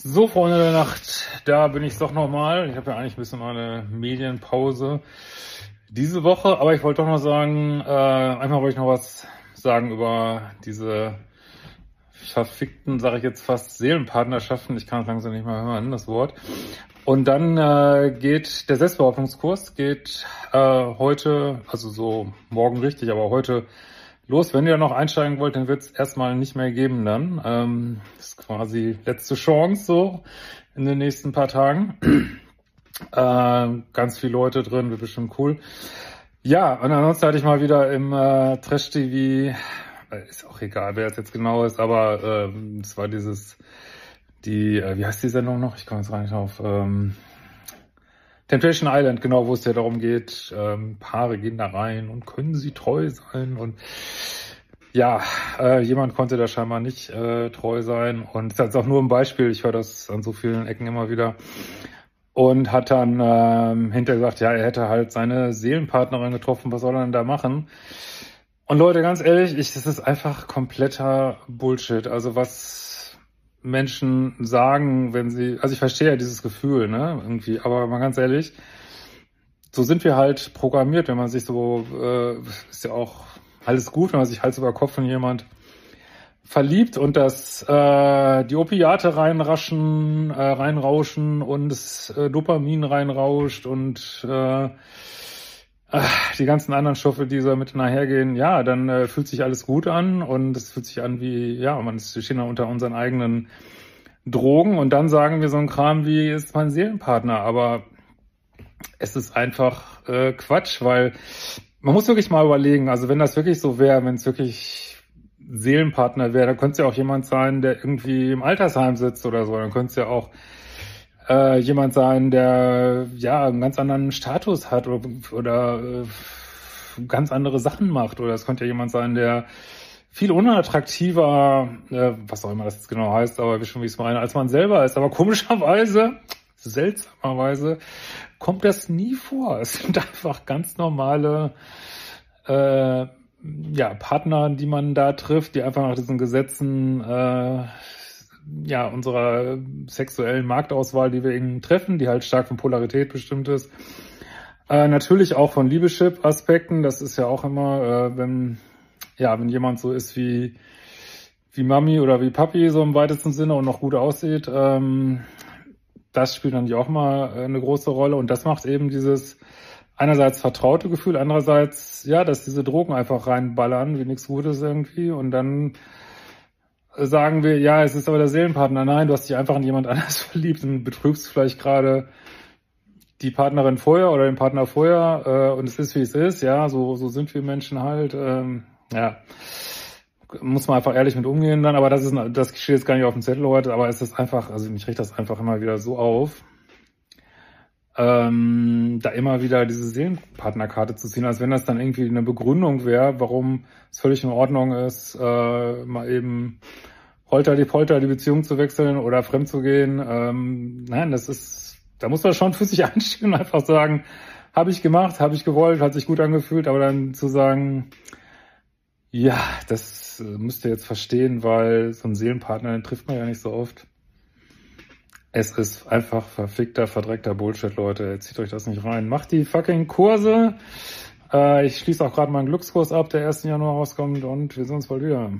So, Freunde der Nacht, da bin ich doch nochmal. Ich habe ja eigentlich ein bisschen eine Medienpause diese Woche, aber ich wollte doch noch sagen, äh, einmal wollte ich noch was sagen über diese verfickten, sage ich jetzt fast, Seelenpartnerschaften. Ich kann es langsam nicht mehr hören, das Wort. Und dann äh, geht der Selbstbehauptungskurs, geht äh, heute, also so morgen richtig, aber heute los. Wenn ihr noch einsteigen wollt, dann wird es erstmal nicht mehr geben dann. Ähm, ist quasi letzte Chance so in den nächsten paar Tagen. äh, ganz viele Leute drin, wird bestimmt cool. Ja, und ansonsten hatte ich mal wieder im äh, Trash-TV, äh, ist auch egal, wer es jetzt genau ist, aber äh, es war dieses, die, äh, wie heißt die Sendung noch? Ich komme jetzt gar nicht auf. Ähm, Temptation Island, genau, wo es ja darum geht, ähm, Paare gehen da rein und können sie treu sein und ja, äh, jemand konnte da scheinbar nicht äh, treu sein und das ist auch nur ein Beispiel, ich höre das an so vielen Ecken immer wieder und hat dann ähm, hinterher gesagt, ja, er hätte halt seine Seelenpartnerin getroffen, was soll er denn da machen? Und Leute, ganz ehrlich, ich, das ist einfach kompletter Bullshit. Also was Menschen sagen, wenn sie, also ich verstehe ja dieses Gefühl, ne, irgendwie, aber mal ganz ehrlich, so sind wir halt programmiert, wenn man sich so, äh, ist ja auch alles gut, wenn man sich Hals über Kopf von jemand verliebt und dass äh, die Opiate reinraschen, äh, reinrauschen und das äh, Dopamin reinrauscht und äh, die ganzen anderen Stoffe, die so mit nachhergehen, ja, dann äh, fühlt sich alles gut an und es fühlt sich an wie, ja, man ist, stehen unter unseren eigenen Drogen und dann sagen wir so ein Kram wie, ist mein Seelenpartner, aber es ist einfach äh, Quatsch, weil man muss wirklich mal überlegen, also wenn das wirklich so wäre, wenn es wirklich Seelenpartner wäre, dann könnte es ja auch jemand sein, der irgendwie im Altersheim sitzt oder so, dann könnte es ja auch äh, jemand sein, der ja einen ganz anderen Status hat oder, oder äh, ganz andere Sachen macht. Oder es könnte ja jemand sein, der viel unattraktiver, äh, was auch immer das jetzt genau heißt, aber schon wie ich es meine, als man selber ist. Aber komischerweise, seltsamerweise, kommt das nie vor. Es sind einfach ganz normale äh, ja, Partner, die man da trifft, die einfach nach diesen Gesetzen äh, ja, unserer sexuellen Marktauswahl, die wir eben treffen, die halt stark von Polarität bestimmt ist. Äh, natürlich auch von Liebeschip-Aspekten. Das ist ja auch immer, äh, wenn, ja, wenn jemand so ist wie, wie Mami oder wie Papi, so im weitesten Sinne und noch gut aussieht, ähm, das spielt natürlich auch mal äh, eine große Rolle. Und das macht eben dieses einerseits vertraute Gefühl, andererseits, ja, dass diese Drogen einfach reinballern, wie nichts Gutes irgendwie. Und dann sagen wir, ja, es ist aber der Seelenpartner. Nein, du hast dich einfach in jemand anders verliebt und betrügst vielleicht gerade die Partnerin vorher oder den Partner vorher äh, und es ist, wie es ist. Ja, so, so sind wir Menschen halt. Ähm, ja, muss man einfach ehrlich mit umgehen dann. Aber das ist, das steht jetzt gar nicht auf dem Zettel heute, aber es ist einfach, also mich riecht das einfach immer wieder so auf. Ähm, da immer wieder diese Seelenpartnerkarte zu ziehen, als wenn das dann irgendwie eine Begründung wäre, warum es völlig in Ordnung ist, äh, mal eben holter die Polter die Beziehung zu wechseln oder fremd zu gehen. Ähm, nein, das ist, da muss man schon für sich einstehen und einfach sagen, habe ich gemacht, habe ich gewollt, hat sich gut angefühlt, aber dann zu sagen, ja, das äh, müsst ihr jetzt verstehen, weil so einen Seelenpartner, den trifft man ja nicht so oft. Es ist einfach verfickter, verdreckter Bullshit, Leute. Zieht euch das nicht rein. Macht die fucking Kurse. Äh, ich schließe auch gerade meinen Glückskurs ab, der 1. Januar rauskommt und wir sehen uns bald wieder.